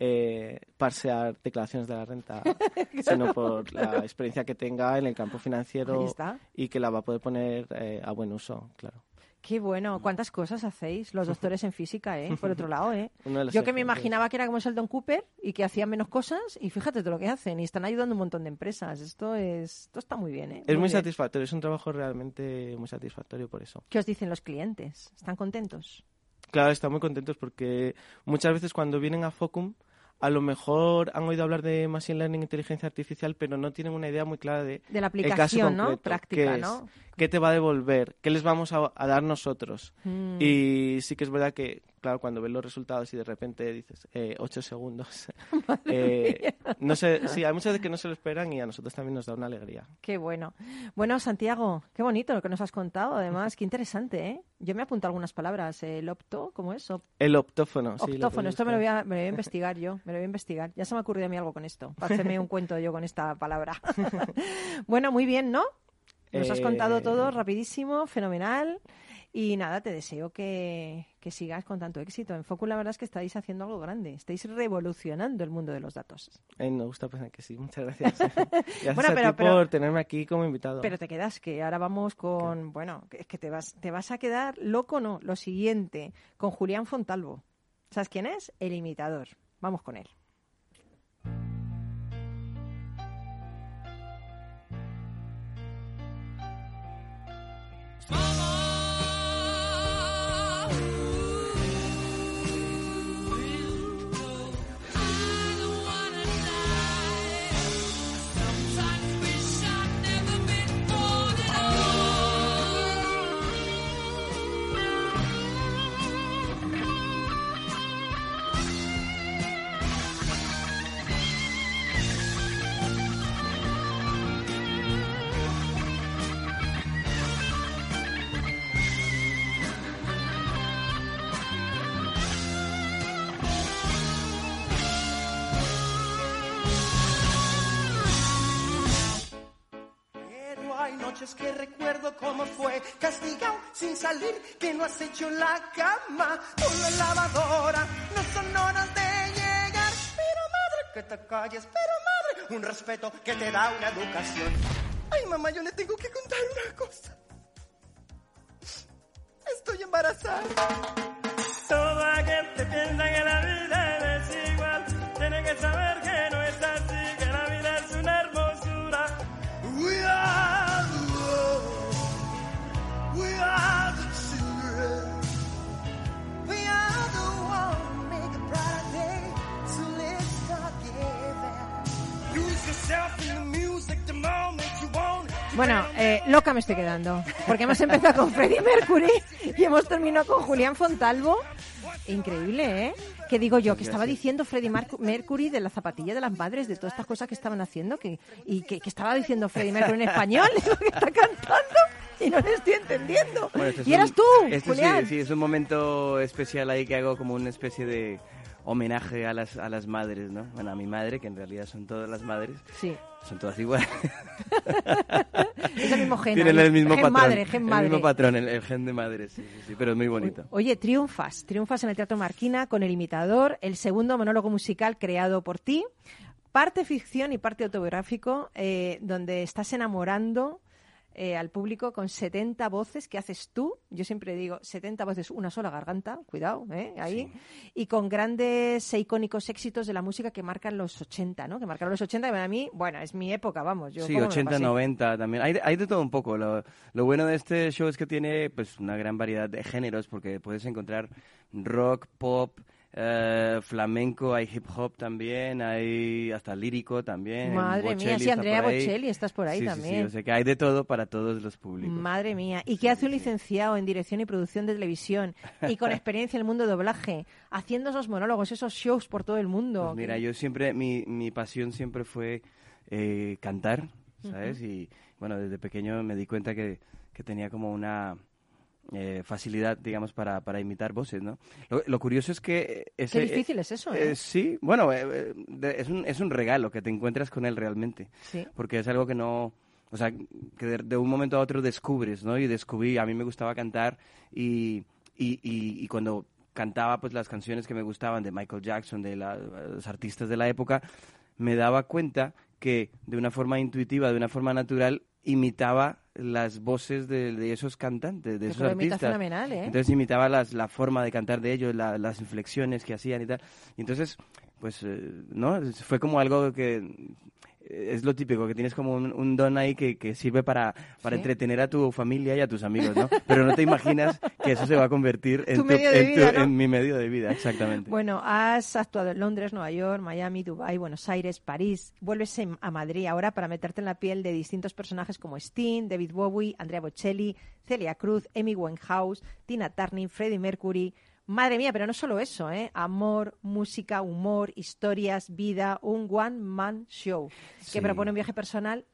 eh, parsear declaraciones de la renta, <laughs> sino por la experiencia que tenga en el campo financiero y que la va a poder poner eh, a buen uso, claro. Qué bueno, cuántas cosas hacéis los doctores en física, ¿eh? Por otro lado, ¿eh? <laughs> Yo que me imaginaba que era como Sheldon Cooper y que hacían menos cosas y fíjate todo lo que hacen y están ayudando un montón de empresas. Esto es, esto está muy bien, ¿eh? Es muy bien. satisfactorio, es un trabajo realmente muy satisfactorio por eso. ¿Qué os dicen los clientes? ¿Están contentos? Claro, están muy contentos porque muchas veces cuando vienen a Focum, a lo mejor han oído hablar de Machine Learning, inteligencia artificial, pero no tienen una idea muy clara de De la el caso aplicación, ¿no? Práctica, es, ¿no? ¿Qué te va a devolver? ¿Qué les vamos a, a dar nosotros? Mm. Y sí que es verdad que, claro, cuando ves los resultados y de repente dices, eh, ocho segundos, <laughs> <laughs> eh, no sé, sí, hay muchas veces que no se lo esperan y a nosotros también nos da una alegría. Qué bueno. Bueno, Santiago, qué bonito lo que nos has contado, además, qué interesante, ¿eh? Yo me apunto algunas palabras. El opto, ¿cómo es? Op- El optófono, sí. Optófono, esto me lo, voy a, me lo voy a investigar yo, me lo voy a investigar. Ya se me ha ocurrido a mí algo con esto, para hacerme un <laughs> cuento yo con esta palabra. bueno, muy bien, ¿no? Nos has contado Eh, todo rapidísimo, fenomenal. Y nada, te deseo que, que sigas con tanto éxito. En Focus la verdad es que estáis haciendo algo grande. Estáis revolucionando el mundo de los datos. Eh, me gusta pensar que sí, muchas gracias. <laughs> gracias Bueno, a pero- ti pero- por tenerme aquí como invitado. Pero te quedas, que ahora vamos con, bueno, es que te vas, te vas a quedar loco, no, lo siguiente, con Julián Fontalvo. ¿Sabes quién es? El imitador. Vamos con él. Pero que no has hecho la cama o la lavadora, no son horas de llegar. Pero madre, que te calles, pero madre, un respeto que te da una educación. Ay mamá, yo le tengo que contar una cosa. Estoy embarazada. Todo aquel que piensa que la vida es igual, tiene que saber que no es así, que la vida es una hermosura. We Bueno, eh, loca me estoy quedando, porque hemos empezado con Freddie Mercury y hemos terminado con Julián Fontalvo. Increíble, ¿eh? Que digo yo, que estaba diciendo Freddie Mercury de la zapatilla de las madres, de todas estas cosas que estaban haciendo, que, y que, que estaba diciendo Freddie Mercury en español, <laughs> es lo que está cantando. y no le estoy entendiendo. Bueno, este es y eras un- tú, este Julián. Sí, sí, es un momento especial ahí que hago como una especie de homenaje a las, a las madres, ¿no? Bueno, a mi madre, que en realidad son todas las madres. Sí. Son todas iguales. <laughs> Es el mismo gen. Tienen el mismo gen patrón. madre, gen El madre. mismo patrón, el, el gen de madre, sí, sí, sí, pero es muy bonito. Oye, triunfas, triunfas en el Teatro Marquina con El Imitador, el segundo monólogo musical creado por ti, parte ficción y parte autobiográfico, eh, donde estás enamorando eh, al público con 70 voces que haces tú. Yo siempre digo 70 voces, una sola garganta, cuidado, ¿eh? ahí. Y con grandes e icónicos éxitos de la música que marcan los 80, ¿no? Que marcaron los 80 y para mí, bueno, es mi época, vamos. Yo Sí, cómo me lo 80, pasé. 90 también. Hay de, hay de todo un poco. Lo, lo bueno de este show es que tiene pues una gran variedad de géneros porque puedes encontrar rock, pop, eh, flamenco, hay hip hop también, hay hasta lírico también. Madre mía, Bocelli sí, está Andrea. Bocelli, estás por ahí Sí, sí, también. Sí, o sea que hay de todo para todos los públicos. Madre mía. ¿Y qué hace un licenciado en dirección y producción de televisión y con <laughs> experiencia en el mundo de doblaje, haciendo esos monólogos, esos shows por todo el mundo? Pues mira, yo siempre, mi, mi pasión siempre fue eh, cantar, ¿sabes? Y bueno, desde pequeño me di cuenta que, que tenía como una eh, facilidad, digamos, para, para imitar voces, ¿no? Lo, lo curioso es que... Ese, Qué difícil es eso, ¿eh? sí, bueno, eh, eh, es, un, es un regalo que te encuentras con él realmente. Sí. Porque es algo que no... O sea, que de, de un momento a otro descubres, ¿no? Y descubrí, a mí me gustaba cantar y, y, y, y cuando cantaba pues las canciones que me gustaban de Michael Jackson, de la- los artistas de la época, me daba cuenta que de una forma intuitiva, de una forma natural, imitaba las voces de, de esos cantantes, de Que esos artistas. fenomenal, ¿eh? Entonces imitaba las, la forma de cantar de ellos, la- las inflexiones que hacían y tal. Y entonces, pues, eh, ¿no? Fue como algo que es lo típico, que tienes como un, un don ahí que, que sirve para, para Sí. entretener a tu familia y a tus amigos, ¿no? Pero no te imaginas que eso se va a convertir <laughs> en, Tu en vida, ¿no? en mi medio de vida, exactamente. Bueno, has actuado en Londres, Nueva York, Miami, Dubái, Buenos Aires, París. Vuelves a Madrid ahora para meterte en la piel de distintos personajes como Sting, David Bowie, Andrea Bocelli, Celia Cruz, Amy Winehouse, Tina Turner, Freddie Mercury. Madre mía, pero no solo eso, ¿eh? Amor, música, humor, historias, vida, un one-man show que Sí. propone un viaje personal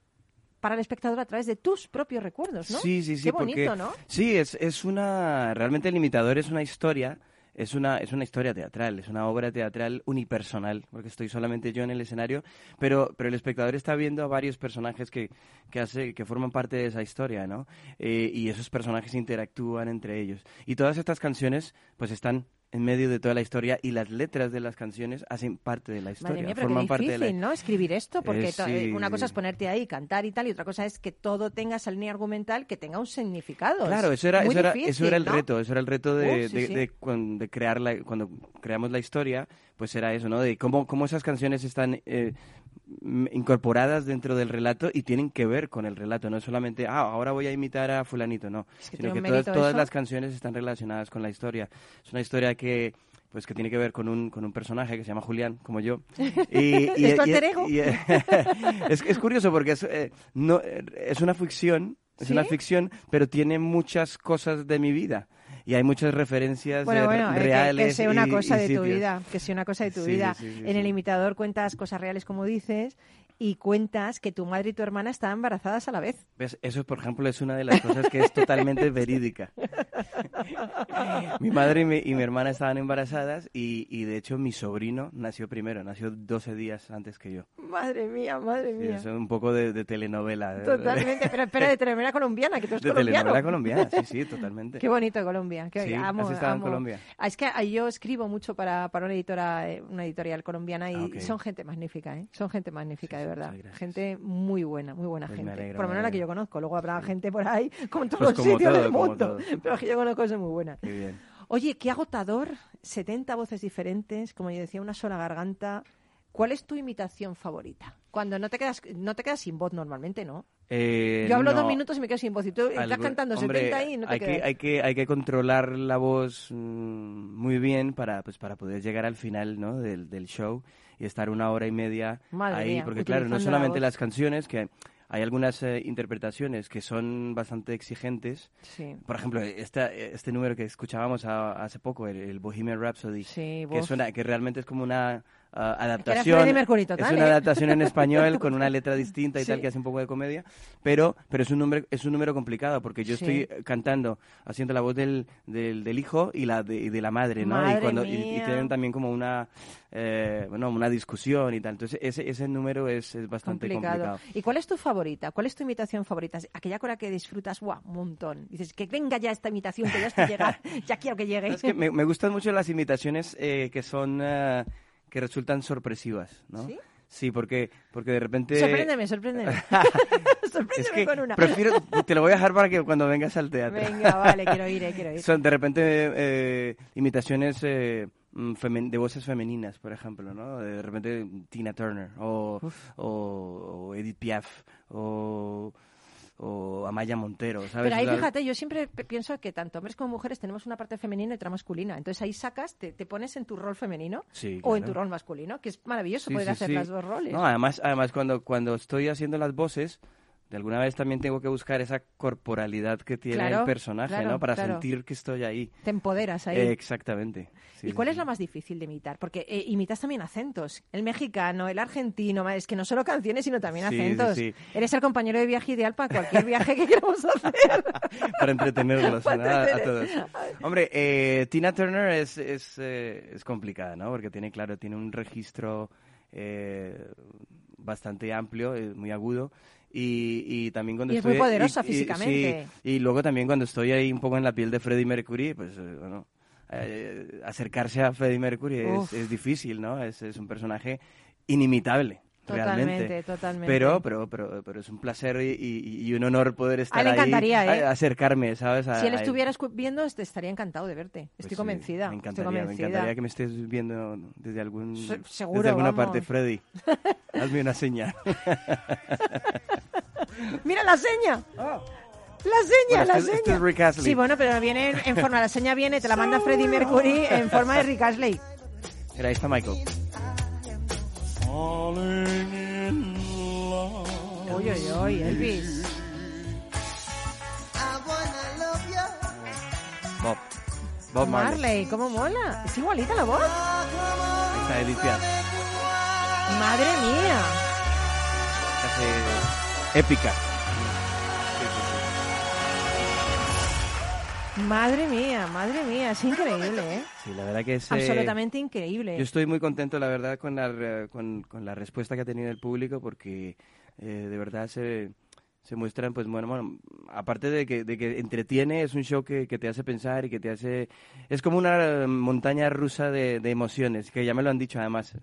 para el espectador a través de tus propios recuerdos, ¿no? Sí, sí, sí. Qué bonito, porque, ¿no? Sí, es, es una... Realmente el imitador es una historia, es una, es una historia teatral, es una obra teatral unipersonal, porque estoy solamente yo en el escenario, pero, pero el espectador está viendo a varios personajes que, que, hace, que forman parte de esa historia, ¿no? Eh, y esos personajes interactúan entre ellos. Y todas estas canciones, pues están en medio de toda la historia y las letras de las canciones hacen parte de la historia, Madre mía, pero forman qué parte de difícil, la... ¿no? Escribir esto, porque Eh, eh, sí. una cosa es ponerte ahí, cantar y tal, y otra cosa es que todo tenga esa línea argumental que tenga un significado. Claro, Es eso era, muy eso era, difícil, eso era el ¿no? reto, eso era el reto de, Uh, sí, de, sí. de crear la, cuando creamos la historia, pues era eso, ¿no? De cómo, cómo esas canciones están eh, incorporadas dentro del relato y tienen que ver con el relato, no es solamente, ah, ahora voy a imitar a fulanito, no, Es que sino que todas, las canciones están relacionadas con la historia. Es una historia que pues que tiene que ver con un, con un personaje que se llama Julián, como yo. <laughs> Y, ¿Es tu alter ego? y- <laughs> es, es curioso porque es, eh, no, eh, es una ficción, es ¿Sí? una ficción, pero tiene muchas cosas de mi vida. Y hay muchas referencias Bueno, eh, bueno, que- reales. que, sea una cosa y de tu vida, que sea una cosa de tu Sí, vida. sí, sí, en el imitador cuentas cosas reales, como dices, y cuentas que tu madre y tu hermana estaban embarazadas a la vez. ¿Ves? Eso, por ejemplo, es una de las cosas que es totalmente <laughs> verídica. mi madre y mi, y mi hermana estaban embarazadas y, y, de hecho, mi sobrino nació primero, nació 12 días antes que yo. Madre mía, madre Sí, mía. eso es un poco de, de telenovela. Totalmente, pero, pero de telenovela colombiana, que tú eres De colombiano. telenovela colombiana, sí, sí, totalmente. Qué bonito Colombia. Qué, Sí, amo, has estado en amo. Colombia. Ah, Es que yo escribo mucho para, para una editora, eh, una editorial colombiana y Ah, ok. son gente magnífica, ¿eh? Son gente magnífica, de verdad. Gente muy buena, muy buena Pues gente. alegro, por lo me menos la que yo conozco. Luego habrá gente por ahí, <laughs> como en todos Pues los sitios todo, del mundo. Pero la que yo conozco es muy buena. Qué bien. Oye, qué agotador. 70 voces diferentes, como yo decía, una sola garganta. ¿Cuál es tu imitación favorita? Cuando no te quedas, no te quedas sin voz normalmente, ¿no? Eh, Yo hablo no, dos minutos y me quedo sin voz. Y tú estás cantando hombre, 70 ahí y no te hay quedas. que, hay que hay que controlar la voz mm, muy bien para pues para poder llegar al final ¿no? del, del show y estar una hora y media Madre ahí mía, porque claro no la solamente voz. las canciones que hay algunas eh, interpretaciones que son bastante exigentes Sí. por ejemplo esta, este número que escuchábamos a- hace poco el, el Bohemian Rhapsody Sí, que suena que realmente es como una era adaptación. Freddie Mercury total, es una ¿eh? adaptación en español <laughs> con una letra distinta y Sí. tal, que hace un poco de comedia. Pero, pero es, un número, es un número complicado porque yo Sí. estoy eh, cantando, haciendo la voz del, del, del hijo y la de, y de la madre, ¿no? Madre y, cuando, y- y, mía. tienen también como una, eh, bueno, una discusión y tal. Entonces, ese, ese número es, es bastante complicado. ¿Y cuál es tu favorita? ¿Cuál es tu imitación favorita? Aquella con la que disfrutas, ¡guau! Un montón. Dices, que venga ya esta imitación, que ya estoy llega, <laughs> ya quiero que llegue. Es que me, me gustan mucho las imitaciones eh, que son eh, que resultan sorpresivas, ¿no? ¿Sí? Sí, porque porque de repente Sorpréndeme, sorpréndeme. <laughs> es sorpréndeme que con una. prefiero te lo voy a dejar para que cuando vengas al teatro. Venga, vale, quiero ir, eh, quiero ir. Son de repente eh, imitaciones eh, mm, de voces femeninas, por ejemplo, ¿no? De repente Tina Turner o, o, o Edith Piaf o, o Amaya Montero, ¿sabes? Pero ahí fíjate, yo siempre pienso que tanto hombres como mujeres tenemos una parte femenina y otra masculina. Entonces ahí sacas, te, te pones en tu rol femenino Sí, o en tu rol masculino, que es maravilloso Sí, poder sí, hacer las dos roles. No, además, además cuando, cuando estoy haciendo las voces, de alguna vez también tengo que buscar esa corporalidad que tiene Claro, el personaje, claro, ¿no? Para claro. sentir que estoy ahí. Te empoderas ahí. Eh, exactamente. Sí, ¿Y sí, cuál es sí. la más difícil de imitar? Porque eh, imitas también acentos. El mexicano, el argentino, es que no solo canciones, sino también Sí, acentos. Eres el compañero de viaje ideal para cualquier viaje que queramos hacer. <laughs> Para entretenerlos <laughs> Para ¿no? a, todos. Hombre, eh, Tina Turner es, es, eh, es complicada, ¿no? Porque tiene, claro, tiene un registro eh, bastante amplio, eh, muy agudo. Y, y también cuando Y es muy estoy... poderosa y- físicamente. sí, y luego también cuando estoy ahí un poco en la piel de Freddie Mercury, pues, eh, bueno, eh, acercarse a Freddie Mercury es, es difícil, ¿no? Es, es un personaje inimitable. Totalmente, realmente. totalmente. Pero, pero, pero, pero es un placer y, y- y un honor poder estar A él le ahí, encantaría, ¿eh? a- acercarme, ¿sabes? A- si él estuviera viendo, estaría encantado de verte. Pues Estoy sí, convencida. Me estoy encantaría, me convencida. encantaría que me estés viendo desde algún Se- seguro, desde alguna vamos. parte, Freddy. <laughs> Hazme una señal. <laughs> ¡Mira la seña! La Bueno, seña, la este es- seña. este es. Sí, bueno, pero viene en, forma, la seña viene, te la manda Freddie Mercury en forma de Rick Astley. Ahí está Michael. Uy, uy, uy, Elvis. Bob. Bob Marley. Marley, cómo mola. Es igualita la voz. Está Edith Piaf. Madre mía. Hace épica. Madre mía, madre mía. Es increíble, ¿eh? Sí, la verdad que es... eh, Absolutamente increíble. Yo estoy muy contento, la verdad, con la, con, con la respuesta que ha tenido el público porque eh, de verdad se, se muestran, pues bueno, bueno, aparte de que, de que entretiene, es un show que, que te hace pensar y que te hace... Es como una montaña rusa de, de emociones, que ya me lo han dicho además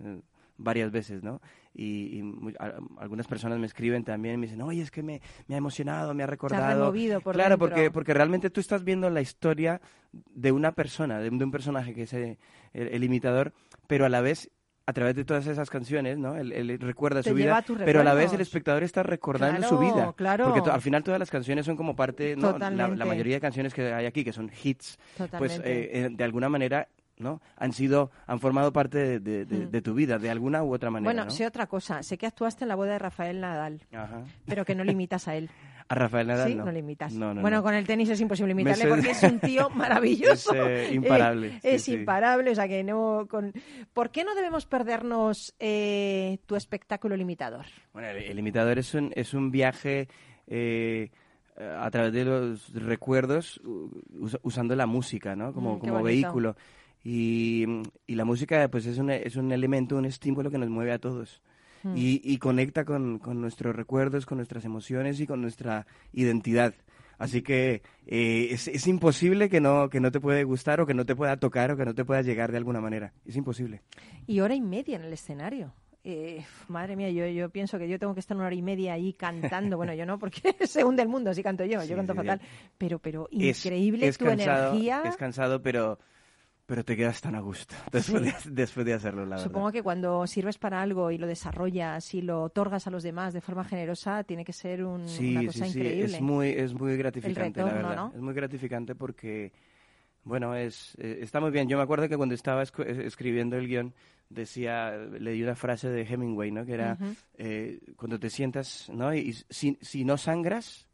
varias veces, ¿no? Y, y mu- a- algunas personas me escriben también y me dicen, oye, es que me, me ha emocionado, me ha recordado... removido por claro, dentro. porque, porque realmente tú estás viendo la historia de una persona, de, de un personaje que es eh, el, el imitador, pero a la vez a través de todas esas canciones, ¿no? Él, él recuerda Te su vida, a pero a la vez el espectador está recordando Claro, su vida. claro. Porque al final todas las canciones son como parte, ¿no? La, la mayoría de canciones que hay aquí, que son hits, pues Totalmente. eh, eh, de alguna manera, ¿no? Han sido, han formado parte de, de- de- Mm. de tu vida, de alguna u otra manera, Bueno, ¿no? sé otra cosa. Sé que actuaste en la boda de Rafael Nadal, Ajá. pero que no le imitas a él. <laughs> A Rafael Nadal, sí, no. no. le imitas. No, no, bueno, no. con el tenis es imposible imitarle sé- porque es <laughs> un tío maravilloso. Es, eh, <laughs> imparable, Eh, sí, es sí. imparable, o sea que no... Con... ¿Por qué no debemos perdernos eh, tu espectáculo limitador? Bueno, el, el imitador es un, es un viaje eh, a través de los recuerdos us- usando la música, ¿no? Como, Mm, como bonito. vehículo. Y, y la música pues es un, es un elemento, un estímulo que nos mueve a todos. Mm. Y, y conecta con, con nuestros recuerdos, con nuestras emociones y con nuestra identidad. Así que eh, es, es imposible que no, que no te puede gustar o que no te pueda tocar o que no te pueda llegar de alguna manera. Es imposible. Y hora y media en el escenario. Eh, madre mía, yo, yo pienso que yo tengo que estar una hora y media ahí cantando. Bueno, yo no, porque <laughs> se hunde el mundo si canto yo. Sí, yo canto sí, fatal. Pero, pero Es- increíble es tu cansado, energía. Es cansado, pero, pero te quedas tan a gusto <laughs> después, de, después de hacerlo, la Supongo verdad. que cuando sirves para algo y lo desarrollas y lo otorgas a los demás de forma generosa, tiene que ser un- Sí, una sí, cosa sí, increíble. es muy, es muy gratificante, retorno, la verdad. ¿no? Es muy gratificante porque, bueno, es, eh, está muy bien. Yo me acuerdo que cuando estaba eh, escribiendo el guion, decía, leí una frase de Hemingway, ¿no? Que era, Ujú. eh, cuando te sientas, ¿no? Y si, si no sangras,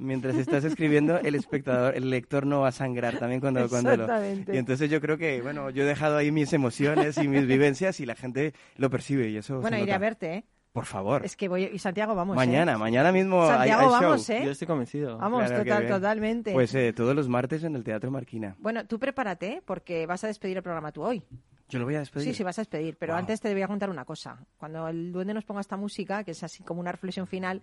mientras estás escribiendo, el espectador, el lector no va a sangrar también cuando, cuando lo... Exactamente. Y entonces yo creo que, bueno, yo he dejado ahí mis emociones y mis vivencias y la gente lo percibe y eso Bueno, se iré a verte, ¿eh? Por favor. Es que voy... Y Santiago, vamos, ¿eh? mañana, mañana mismo Santiago, hay, show. vamos, ¿eh? Yo estoy convencido. Vamos, Claro, total, totalmente. Pues eh, todos los martes en el Teatro Marquina. Bueno, tú prepárate, porque vas a despedir el programa tú hoy. Yo lo voy a despedir. Sí, sí, vas a despedir. Pero Wow. antes te voy a contar una cosa. Cuando el duende nos ponga esta música, que es así como una reflexión final,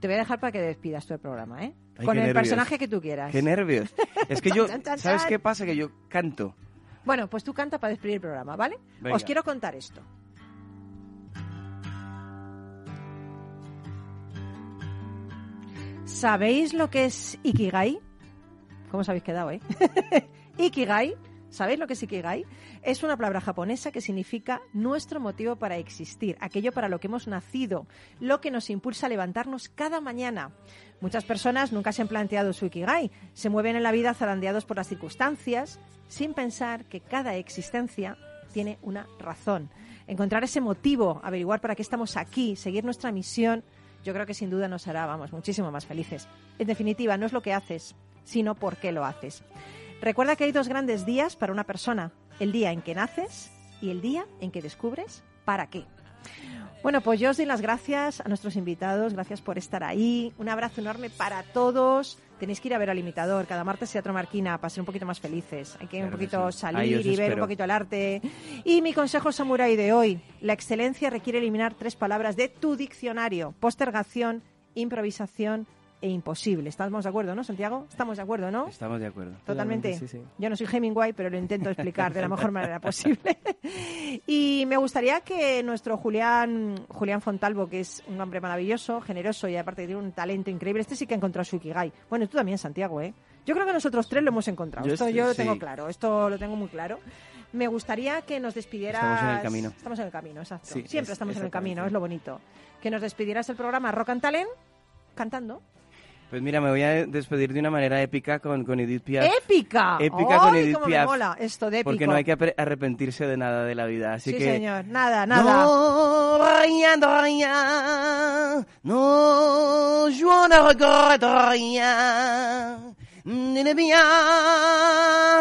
te voy a dejar para que despidas el programa, ¿eh? Ay, Con el nervios. personaje que tú quieras. Qué nervios. Es que <laughs> yo, ¿sabes qué pasa? Que yo canto. Bueno, pues tú canta para despedir el programa, ¿vale? Venga. Os quiero contar esto. ¿Sabéis lo que es Ikigai? ¿Cómo os habéis quedado, eh? <laughs> Ikigai, ¿sabéis lo que es Ikigai? Es una palabra japonesa que significa nuestro motivo para existir, aquello para lo que hemos nacido, lo que nos impulsa a levantarnos cada mañana. Muchas personas nunca se han planteado su Ikigai, se mueven en la vida zarandeados por las circunstancias, sin pensar que cada existencia tiene una razón. Encontrar ese motivo, averiguar para qué estamos aquí, seguir nuestra misión, yo creo que sin duda nos hará, vamos, muchísimo más felices. En definitiva, no es lo que haces, sino por qué lo haces. Recuerda que hay dos grandes días para una persona, el día en que naces y el día en que descubres para qué. Bueno, pues yo os doy las gracias a nuestros invitados, gracias por estar ahí. Un abrazo enorme para todos. Tenéis que ir a ver al imitador cada martes Teatro Marquina para ser un poquito más felices. Hay que un que poquito sí. salir y ver un poquito el arte. Y mi consejo samurai de hoy, la excelencia requiere eliminar tres palabras de tu diccionario. Postergación, improvisación e imposible. ¿Estamos de acuerdo, no, Santiago? Estamos de acuerdo, ¿no? Estamos de acuerdo. Totalmente. sí, sí. Yo no soy Hemingway, pero lo intento explicar de la <laughs> mejor manera posible. <laughs> y me gustaría que nuestro Julián, Julián Fontalvo, que es un hombre maravilloso, generoso y aparte tiene un talento increíble, este sí que ha encontrado su Ikigai. Bueno, tú también, Santiago, ¿eh? Yo creo que nosotros tres lo hemos encontrado. Yo esto yo lo sí. tengo claro, esto lo tengo muy claro. Me gustaría que nos despidieras... Estamos en el camino. Estamos en el camino, exacto. Sí, Siempre es- estamos en el camino, es lo bonito. Que nos despidieras el programa Rock and Talent cantando. Pues mira, me voy a despedir de una manera épica con, con Edith Piaf. ¡Épica! Épica con ¡Ay, Edith cómo Piaf. me mola esto de épico! Porque no hay que arrepentirse de nada de la vida. Así sí, que. señor. Nada, nada. No, rien rien. No, je ne regrette rien. Ni le bien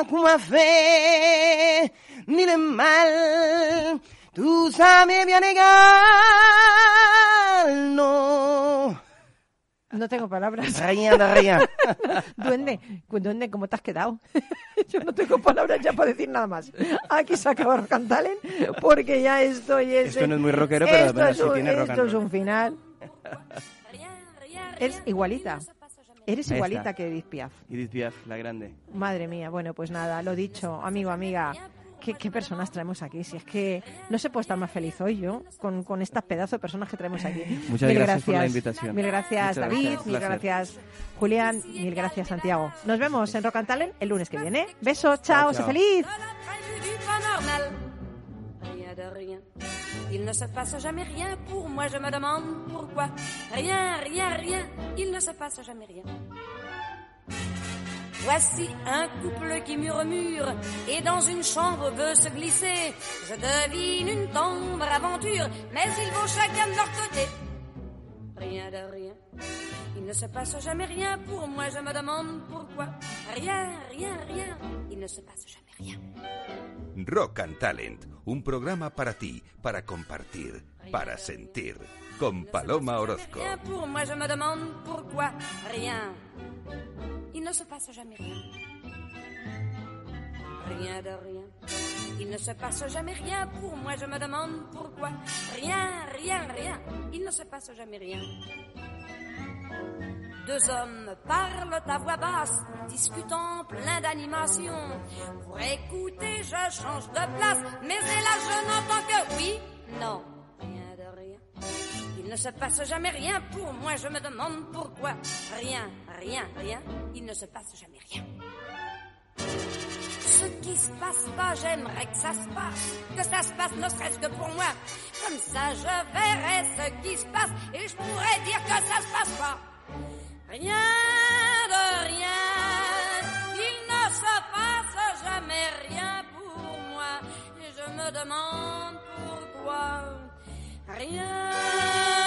qu'on m'a fait, ni le mal. Tout ça m'est bien égal. No, No tengo palabras. rien de rien. <laughs> Duende, duende, ¿cómo te has quedado? <laughs> Yo no tengo palabras ya para decir nada más. Aquí se acaba Rock and Talent, porque ya estoy... Es, Esto no es muy rockero, pero esto bueno, es sí un, tiene rock Esto es un final. Eres igualita. Eres igualita que Edith Piaf. Edith Piaf, la grande. Madre mía, bueno, pues nada, lo dicho, amigo, amiga. ¿Qué, qué personas traemos aquí? Si es que no se puede estar más feliz hoy yo con, con estas pedazos de personas que traemos aquí. Muchas mil gracias por la invitación. Mil gracias, Muchas David. gracias, mil gracias, Julián. Mil gracias, Santiago. Nos vemos en Rock and Talent el lunes que viene. Besos, chao, Chao, sé chao. feliz. normal. Rien de rien. Il ne se passe jamais rien pour moi, je me demande pourquoi. Rien, rien, rien. Il ne se passe jamais rien. Voici un couple qui murmure et dans une chambre veut se glisser. Je devine une tendre aventure, mais ils vont chacun de leur côté. Rien de rien. Il ne se passe jamais rien pour moi, je me demande pourquoi. Rien, rien, rien. Il ne se passe jamais rien. Rock and Talent, un programa para ti, para compartir, para sentir. Con Paloma Orozco. Rien pour moi, je me demande pourquoi. Rien. Il ne se passe jamais rien. Rien de rien. Il ne se passe jamais rien pour moi, je me demande pourquoi. Rien, rien, rien. Il ne se passe jamais rien. Deux hommes parlent à voix basse, discutant plein d'animation. Pour écouter, je change de place, mais hélas, je n'entends que oui, non, rien de rien. Il ne se passe jamais rien pour moi, je me demande pourquoi. Rien, rien, rien, il ne se passe jamais rien. Ce qui se passe pas, j'aimerais que ça se passe, que ça se passe ne serait-ce que pour moi. Comme ça, je verrais ce qui se passe et je pourrais dire que ça se passe pas. Rien de rien, il ne se passe jamais rien pour moi et je me demande pourquoi. Rien.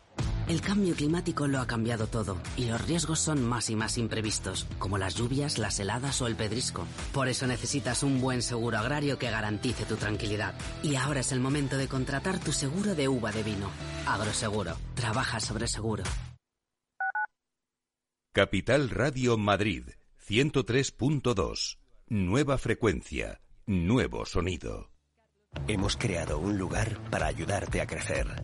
El cambio climático lo ha cambiado todo y los riesgos son más y más imprevistos, como las lluvias, las heladas o el pedrisco. Por eso necesitas un buen seguro agrario que garantice tu tranquilidad. Y ahora es el momento de contratar tu seguro de uva de vino. Agroseguro. Trabaja sobre seguro. Capital Radio Madrid 103.2. Nueva frecuencia, nuevo sonido. Hemos creado un lugar para ayudarte a crecer,